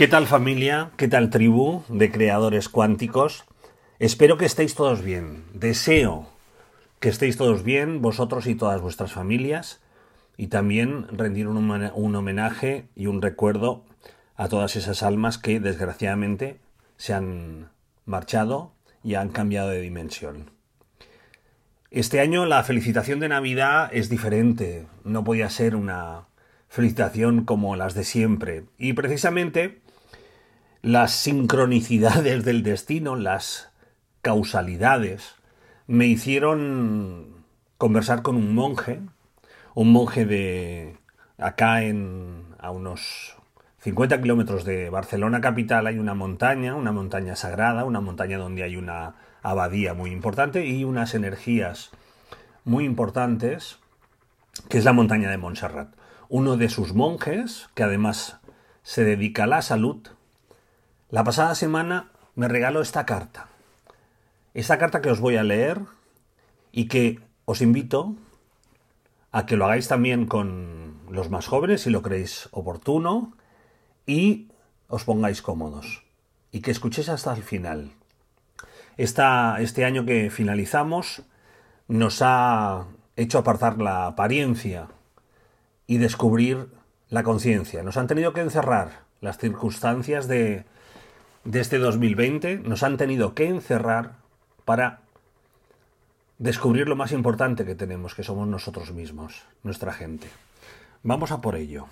¿Qué tal familia? ¿Qué tal tribu de creadores cuánticos? Espero que estéis todos bien. Deseo que estéis todos bien, vosotros y todas vuestras familias, y también rendir un, homenaje y un recuerdo a todas esas almas que desgraciadamente se han marchado y han cambiado de dimensión. Este año la felicitación de Navidad es diferente, no podía ser una felicitación como las de siempre. Y precisamente las sincronicidades del destino, las causalidades, me hicieron conversar con un monje, un monje de acá en a unos 50 kilómetros de Barcelona capital. Hay una montaña, una montaña sagrada, una montaña donde hay una abadía muy importante y unas energías muy importantes, que es la montaña de Montserrat. Uno de sus monjes, que además se dedica a la salud, la pasada semana me regaló esta carta. Esta carta que os voy a leer y que os invito a que lo hagáis también con los más jóvenes si lo creéis oportuno y os pongáis cómodos y que escuchéis hasta el final. este año que finalizamos nos ha hecho apartar la apariencia y descubrir la conciencia. Nos han tenido que encerrar las circunstancias de, de este 2020, nos han tenido que encerrar para descubrir lo más importante que tenemos, que somos nosotros mismos, nuestra gente. Vamos a por ello.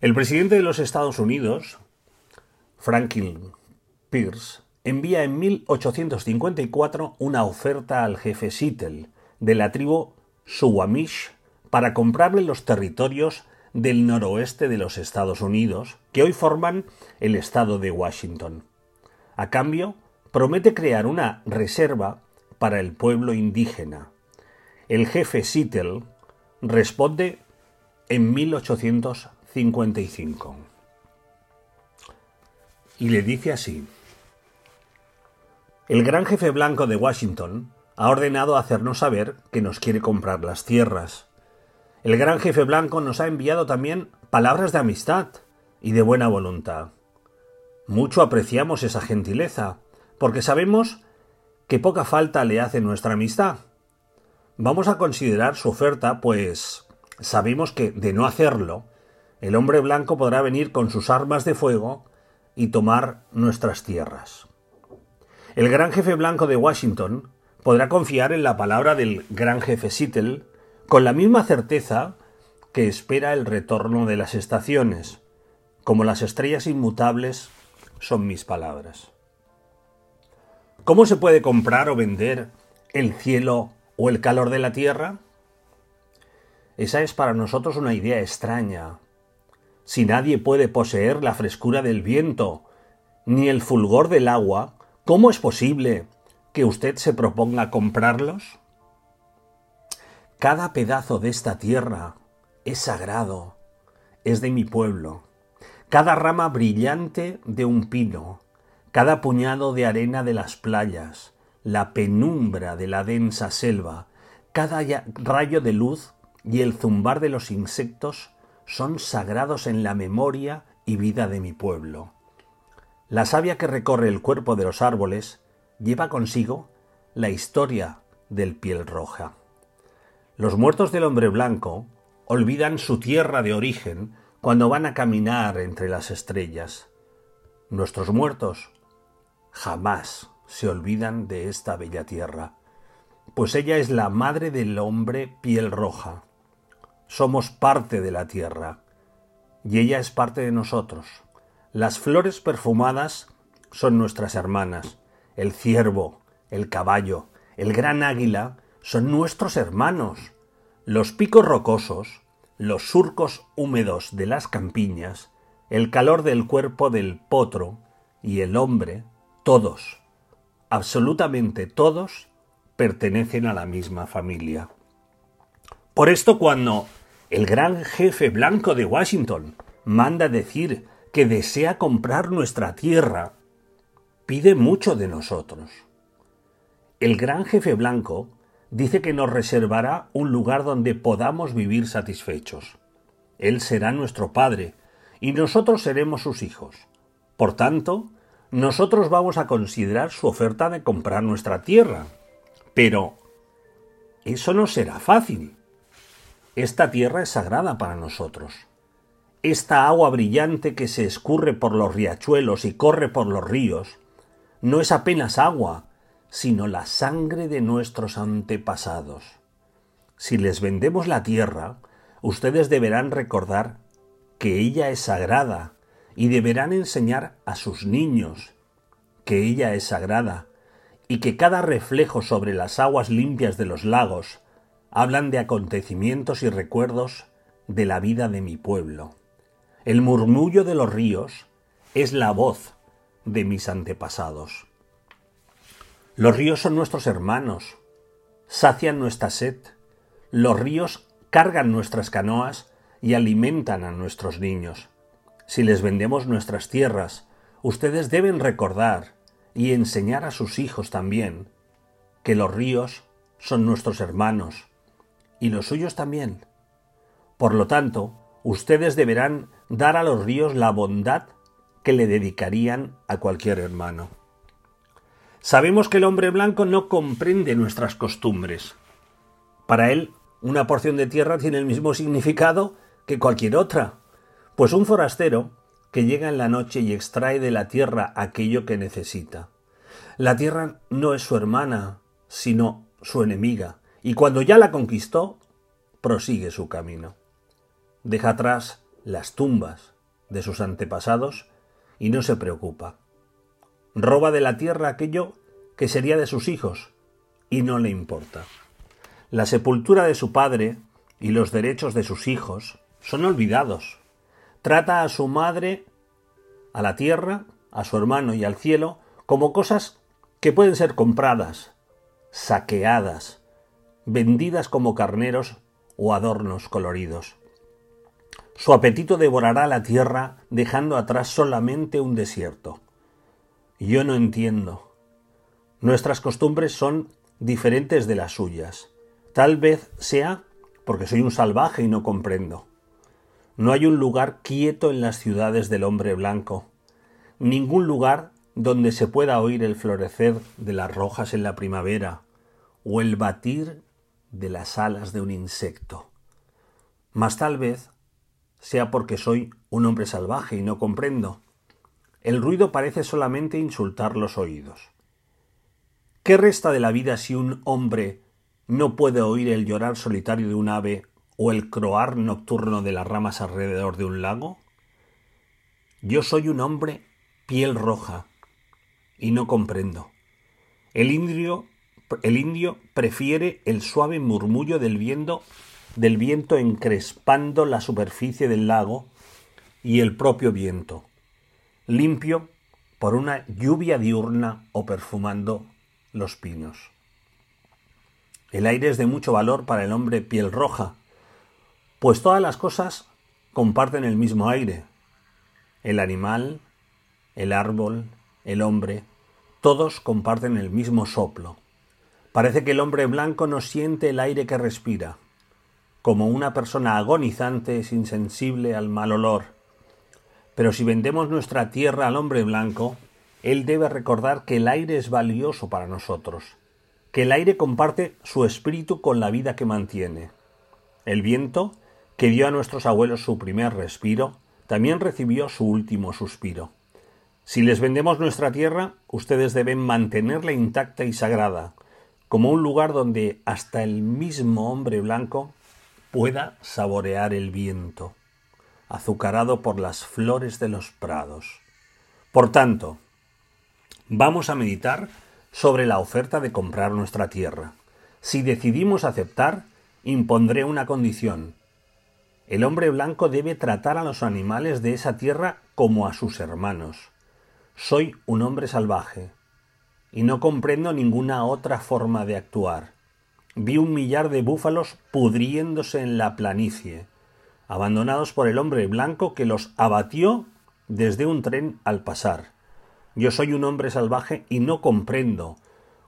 El presidente de los Estados Unidos, Franklin Pierce, envía en 1854 una oferta al jefe Seattle de la tribu Suwamish para comprarle los territorios del noroeste de los Estados Unidos, que hoy forman el estado de Washington. A cambio, promete crear una reserva para el pueblo indígena. El jefe Seattle responde en 1854 55. Y le dice así. El gran jefe blanco de Washington ha ordenado hacernos saber que nos quiere comprar las tierras. El gran jefe blanco nos ha enviado también palabras de amistad y de buena voluntad. Mucho apreciamos esa gentileza, porque sabemos que poca falta le hace nuestra amistad. Vamos a considerar su oferta, pues sabemos que, de no hacerlo, el hombre blanco podrá venir con sus armas de fuego y tomar nuestras tierras. El gran jefe blanco de Washington podrá confiar en la palabra del gran jefe Seattle con la misma certeza que espera el retorno de las estaciones, como las estrellas inmutables son mis palabras. ¿Cómo se puede comprar o vender el cielo o el calor de la tierra? Esa es para nosotros una idea extraña, si nadie puede poseer la frescura del viento, ni el fulgor del agua, ¿cómo es posible que usted se proponga comprarlos? Cada pedazo de esta tierra es sagrado, es de mi pueblo. Cada rama brillante de un pino, cada puñado de arena de las playas, la penumbra de la densa selva, cada rayo de luz y el zumbar de los insectos son sagrados en la memoria y vida de mi pueblo. La savia que recorre el cuerpo de los árboles lleva consigo la historia del piel roja. Los muertos del hombre blanco olvidan su tierra de origen cuando van a caminar entre las estrellas. Nuestros muertos jamás se olvidan de esta bella tierra, pues ella es la madre del hombre piel roja, somos parte de la tierra y ella es parte de nosotros. Las flores perfumadas son nuestras hermanas. El ciervo, el caballo, el gran águila son nuestros hermanos. Los picos rocosos, los surcos húmedos de las campiñas, el calor del cuerpo del potro y el hombre, todos, absolutamente todos, pertenecen a la misma familia. Por esto cuando el gran jefe blanco de Washington manda decir que desea comprar nuestra tierra, pide mucho de nosotros. El gran jefe blanco dice que nos reservará un lugar donde podamos vivir satisfechos. Él será nuestro Padre y nosotros seremos sus hijos. Por tanto, nosotros vamos a considerar su oferta de comprar nuestra tierra. Pero eso no será fácil. Esta tierra es sagrada para nosotros. Esta agua brillante que se escurre por los riachuelos y corre por los ríos no es apenas agua, sino la sangre de nuestros antepasados. Si les vendemos la tierra, ustedes deberán recordar que ella es sagrada y deberán enseñar a sus niños que ella es sagrada y que cada reflejo sobre las aguas limpias de los lagos hablan de acontecimientos y recuerdos de la vida de mi pueblo. El murmullo de los ríos es la voz de mis antepasados. Los ríos son nuestros hermanos, sacian nuestra sed. Los ríos cargan nuestras canoas y alimentan a nuestros niños. Si les vendemos nuestras tierras, ustedes deben recordar y enseñar a sus hijos también que los ríos son nuestros hermanos y los suyos también. Por lo tanto, ustedes deberán dar a los ríos la bondad que le dedicarían a cualquier hermano. Sabemos que el hombre blanco no comprende nuestras costumbres. Para él, una porción de tierra tiene el mismo significado que cualquier otra, pues un forastero que llega en la noche y extrae de la tierra aquello que necesita. La tierra no es su hermana, sino su enemiga, y cuando ya la conquistó, prosigue su camino. Deja atrás las tumbas de sus antepasados y no se preocupa. Roba de la tierra aquello que sería de sus hijos y no le importa. La sepultura de su padre y los derechos de sus hijos son olvidados. Trata a su madre, a la tierra, a su hermano y al cielo como cosas que pueden ser compradas, saqueadas, vendidas como carneros o adornos coloridos. Su apetito devorará la tierra dejando atrás solamente un desierto. Yo no entiendo. Nuestras costumbres son diferentes de las suyas. Tal vez sea porque soy un salvaje y no comprendo. No hay un lugar quieto en las ciudades del hombre blanco, ningún lugar donde se pueda oír el florecer de las rojas en la primavera o el batir de las alas de un insecto. Mas tal vez sea porque soy un hombre salvaje y no comprendo. El ruido parece solamente insultar los oídos. ¿Qué resta de la vida si un hombre no puede oír el llorar solitario de un ave o el croar nocturno de las ramas alrededor de un lago? Yo soy un hombre piel roja y no comprendo. El indio el indio prefiere el suave murmullo del viento, del viento encrespando la superficie del lago y el propio viento, limpio por una lluvia diurna o perfumando los pinos. El aire es de mucho valor para el hombre piel roja, pues todas las cosas comparten el mismo aire. El animal, el árbol, el hombre, todos comparten el mismo soplo. Parece que el hombre blanco no siente el aire que respira, como una persona agonizante es insensible al mal olor. Pero si vendemos nuestra tierra al hombre blanco, él debe recordar que el aire es valioso para nosotros, que el aire comparte su espíritu con la vida que mantiene. El viento, que dio a nuestros abuelos su primer respiro, también recibió su último suspiro. Si les vendemos nuestra tierra, ustedes deben mantenerla intacta y sagrada, como un lugar donde hasta el mismo hombre blanco pueda saborear el viento, azucarado por las flores de los prados. Por tanto, vamos a meditar sobre la oferta de comprar nuestra tierra. Si decidimos aceptar, impondré una condición. El hombre blanco debe tratar a los animales de esa tierra como a sus hermanos. Soy un hombre salvaje, y no comprendo ninguna otra forma de actuar. Vi un millar de búfalos pudriéndose en la planicie. abandonados por el hombre blanco que los abatió desde un tren al pasar. Yo soy un hombre salvaje y no comprendo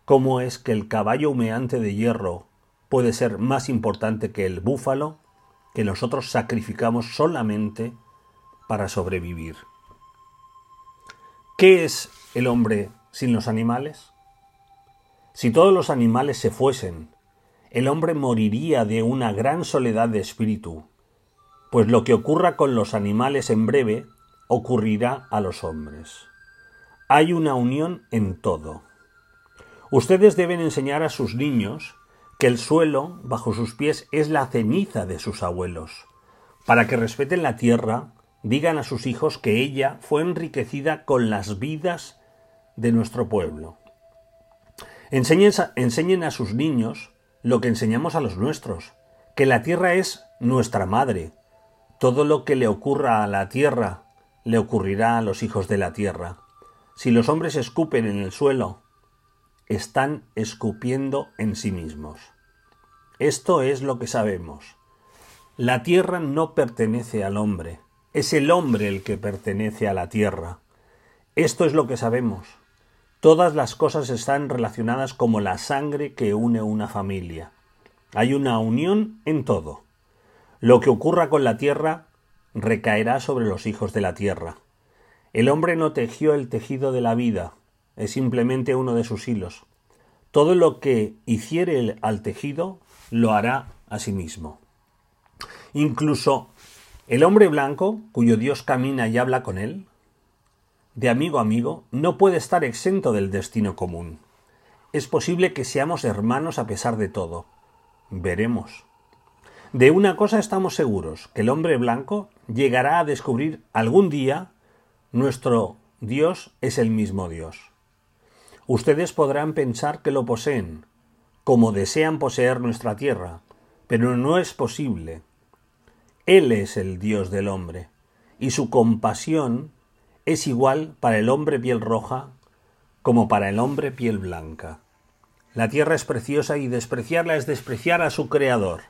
cómo es que el caballo humeante de hierro puede ser más importante que el búfalo que nosotros sacrificamos solamente para sobrevivir. ¿Qué es el hombre sin los animales? Si todos los animales se fuesen, el hombre moriría de una gran soledad de espíritu, pues lo que ocurra con los animales en breve ocurrirá a los hombres. Hay una unión en todo. Ustedes deben enseñar a sus niños que el suelo bajo sus pies es la ceniza de sus abuelos, para que respeten la tierra, digan a sus hijos que ella fue enriquecida con las vidas de nuestro pueblo. Enseñen, a sus niños lo que enseñamos a los nuestros, que la tierra es nuestra madre. Todo lo que le ocurra a la tierra le ocurrirá a los hijos de la tierra. Si los hombres escupen en el suelo, están escupiendo en sí mismos. Esto es lo que sabemos. La tierra no pertenece al hombre, es el hombre el que pertenece a la tierra. Esto es lo que sabemos. Todas las cosas están relacionadas como la sangre que une una familia. Hay una unión en todo. Lo que ocurra con la tierra recaerá sobre los hijos de la tierra. El hombre no tejió el tejido de la vida, es simplemente uno de sus hilos. Todo lo que hiciere al tejido lo hará a sí mismo. Incluso el hombre blanco, cuyo Dios camina y habla con él, de amigo a amigo, no puede estar exento del destino común. Es posible que seamos hermanos a pesar de todo. Veremos. De una cosa estamos seguros, que el hombre blanco llegará a descubrir algún día nuestro Dios es el mismo Dios. Ustedes podrán pensar que lo poseen, como desean poseer nuestra tierra, pero no es posible. Él es el Dios del hombre, y su compasión es igual para el hombre piel roja como para el hombre piel blanca. La tierra es preciosa y despreciarla es despreciar a su Creador.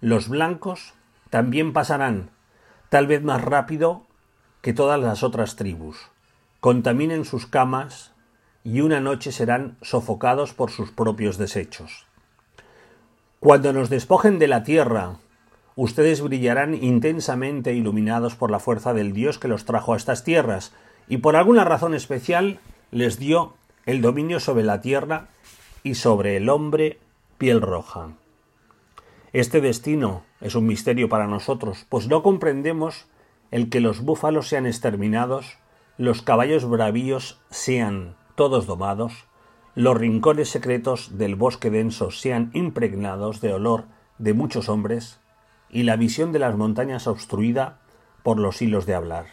Los blancos también pasarán, tal vez más rápido que todas las otras tribus. Contaminen sus camas y una noche serán sofocados por sus propios desechos. Cuando nos despojen de la tierra, ustedes brillarán intensamente iluminados por la fuerza del Dios que los trajo a estas tierras, y por alguna razón especial les dio el dominio sobre la tierra y sobre el hombre piel roja. Este destino es un misterio para nosotros, pues no comprendemos el que los búfalos sean exterminados, los caballos bravíos sean todos domados, los rincones secretos del bosque denso sean impregnados de olor de muchos hombres, y la visión de las montañas obstruida por los hilos de hablar.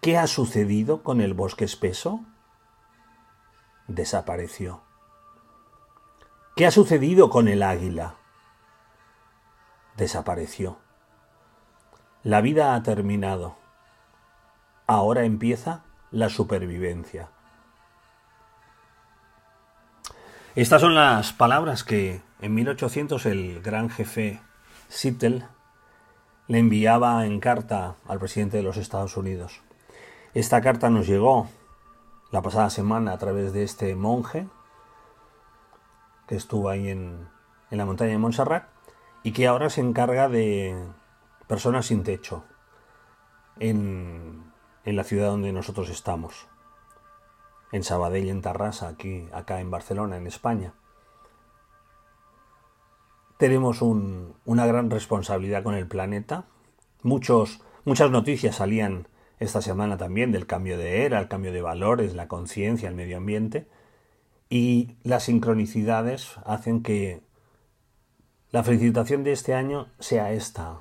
¿Qué ha sucedido con el bosque espeso? Desapareció. ¿Qué ha sucedido con el águila? Desapareció. La vida ha terminado. Ahora empieza la supervivencia. Estas son las palabras que en 1800 el gran jefe Sittel le enviaba en carta al presidente de los Estados Unidos. Esta carta nos llegó la pasada semana a través de este monje que estuvo ahí en, en la montaña de Montserrat y que ahora se encarga de personas sin techo en, en la ciudad donde nosotros estamos, en Sabadell, en Tarrasa, aquí, acá en Barcelona, en España. Tenemos una gran responsabilidad con el planeta. Muchas noticias salían esta semana también del cambio de era, el cambio de valores, la conciencia, el medio ambiente. Y las sincronicidades hacen que la felicitación de este año sea esta.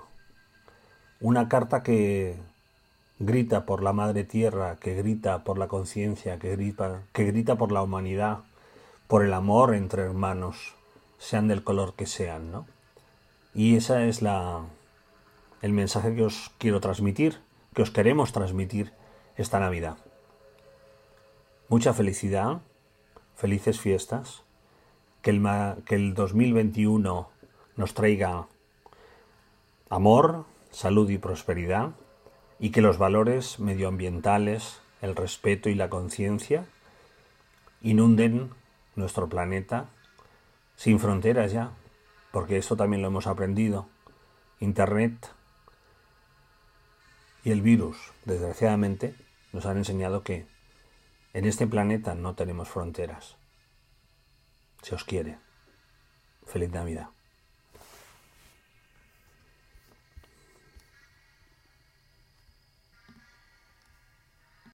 Una carta que grita por la madre tierra, que grita por la conciencia, que grita, que grita por la humanidad, por el amor entre hermanos, sean del color que sean, ¿no? Y ese es la el mensaje que os quiero transmitir, que os queremos transmitir esta Navidad. Mucha felicidad, felices fiestas, que el, que el 2021 nos traiga amor, salud y prosperidad, y que los valores medioambientales, el respeto y la conciencia inunden nuestro planeta sin fronteras ya, porque esto también lo hemos aprendido. Internet y el virus, desgraciadamente, nos han enseñado que en este planeta no tenemos fronteras. Se os quiere. Feliz Navidad.